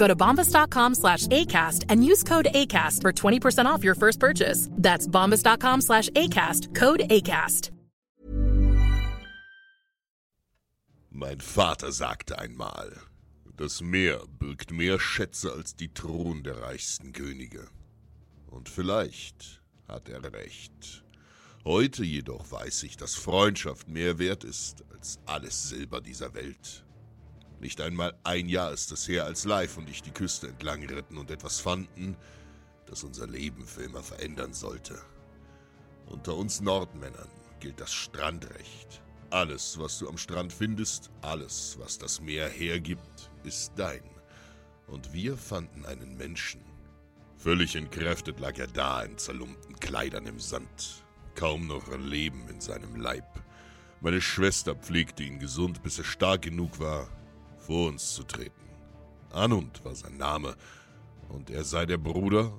Go to bombas.com slash ACAST and use code ACAST for 20% off your first purchase. That's bombas.com slash ACAST. Code ACAST. Mein Vater sagte einmal, das Meer birgt mehr Schätze als die Thron der reichsten Könige. Und vielleicht hat er recht. Heute jedoch weiß ich, dass Freundschaft mehr wert ist als alles Silber dieser Welt. Nicht einmal ein Jahr ist es her, als Leif und ich die Küste entlang ritten und etwas fanden, das unser Leben für immer verändern sollte. Unter uns Nordmännern gilt das Strandrecht. Alles, was du am Strand findest, alles, was das Meer hergibt, ist dein. Und wir fanden einen Menschen. Völlig entkräftet lag er da in zerlumpten Kleidern im Sand, kaum noch Leben in seinem Leib. Meine Schwester pflegte ihn gesund, bis er stark genug war, vor uns zu treten. Anund war sein Name, und er sei der Bruder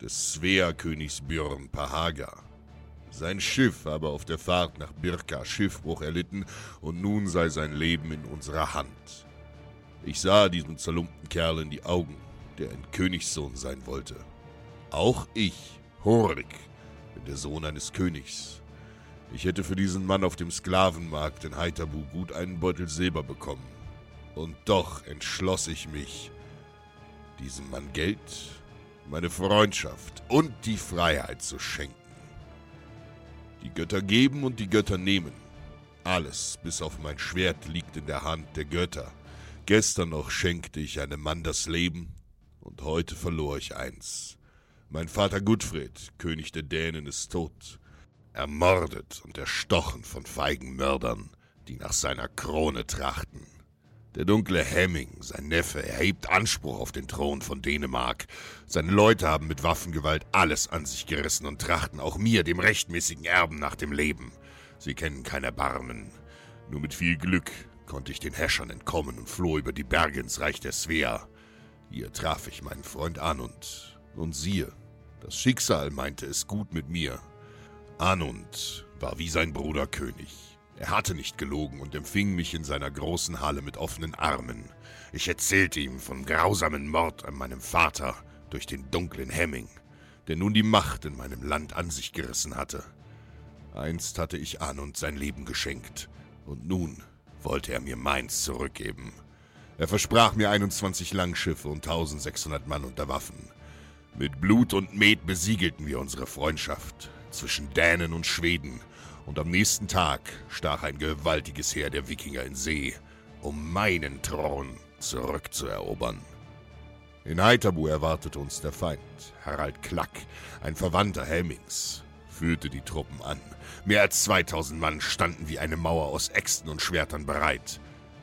des Svea-Königs Björn Pahaga. Sein Schiff habe auf der Fahrt nach Birka Schiffbruch erlitten, und nun sei sein Leben in unserer Hand. Ich sah diesem zerlumpten Kerl in die Augen, der ein Königssohn sein wollte. Auch ich, Horik, bin der Sohn eines Königs. Ich hätte für diesen Mann auf dem Sklavenmarkt in Heiterbu gut einen Beutel Silber bekommen. Und doch entschloss ich mich, diesem Mann Geld, meine Freundschaft und die Freiheit zu schenken. Die Götter geben und die Götter nehmen. Alles, bis auf mein Schwert, liegt in der Hand der Götter. Gestern noch schenkte ich einem Mann das Leben, und heute verlor ich eins. Mein Vater Gudfred, König der Dänen, ist tot, ermordet und erstochen von feigen Mördern, die nach seiner Krone trachten. Der dunkle Hemming, sein Neffe, erhebt Anspruch auf den Thron von Dänemark. Seine Leute haben mit Waffengewalt alles an sich gerissen und trachten auch mir, dem rechtmäßigen Erben, nach dem Leben. Sie kennen kein Erbarmen. Nur mit viel Glück konnte ich den Häschern entkommen und floh über die Berge ins Reich der Svea. Hier traf ich meinen Freund Anund. Und siehe, das Schicksal meinte es gut mit mir. Anund war wie sein Bruder König. Er hatte nicht gelogen und empfing mich in seiner großen Halle mit offenen Armen. Ich erzählte ihm vom grausamen Mord an meinem Vater durch den dunklen Hemming, der nun die Macht in meinem Land an sich gerissen hatte. Einst hatte ich Anund sein Leben geschenkt, und nun wollte er mir meins zurückgeben. Er versprach mir 21 Langschiffe und 1600 Mann unter Waffen. Mit Blut und Met besiegelten wir unsere Freundschaft zwischen Dänen und Schweden, und am nächsten Tag stach ein gewaltiges Heer der Wikinger in See, um meinen Thron zurückzuerobern. In Heiterbu erwartete uns der Feind, Harald Klack, ein Verwandter Helmings, führte die Truppen an. Mehr als 2000 Mann standen wie eine Mauer aus Äxten und Schwertern bereit.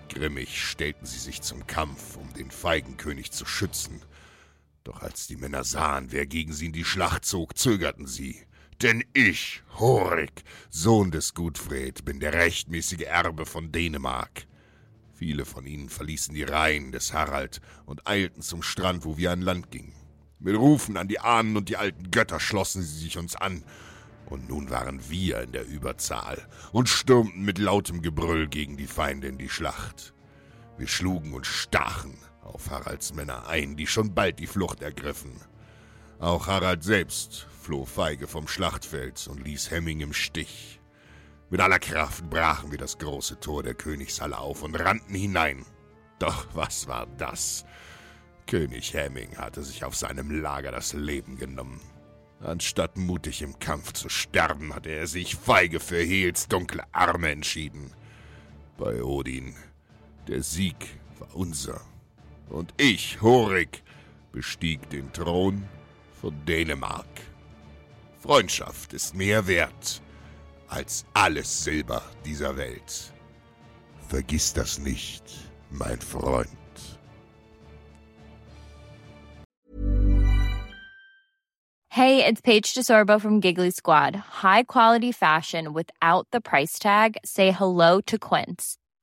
Grimmig stellten sie sich zum Kampf, um den feigen König zu schützen. Doch als die Männer sahen, wer gegen sie in die Schlacht zog, zögerten sie. Denn ich, Horik, Sohn des Gudfred, bin der rechtmäßige Erbe von Dänemark. Viele von ihnen verließen die Reihen des Harald und eilten zum Strand, wo wir an Land gingen. Mit Rufen an die Ahnen und die alten Götter schlossen sie sich uns an, Und nun waren wir in der Überzahl und stürmten mit lautem Gebrüll gegen die Feinde in die Schlacht. Wir schlugen und stachen auf Haralds Männer ein, die schon bald die Flucht ergriffen. Auch Harald selbst floh feige vom Schlachtfeld und ließ Hemming im Stich. Mit aller Kraft brachen wir das große Tor der Königshalle auf und rannten hinein. Doch was war das? König Hemming hatte sich auf seinem Lager das Leben genommen. Anstatt mutig im Kampf zu sterben, hatte er sich feige für Hels dunkle Arme entschieden. Bei Odin, der Sieg war unser. Und ich, Horik, bestieg den Thron von Dänemark. Freundschaft ist mehr wert als alles Silber dieser Welt. Vergiss das nicht, mein Freund. Hey, it's Paige DeSorbo from Giggly Squad. High quality fashion without the price tag. Say hello to Quince.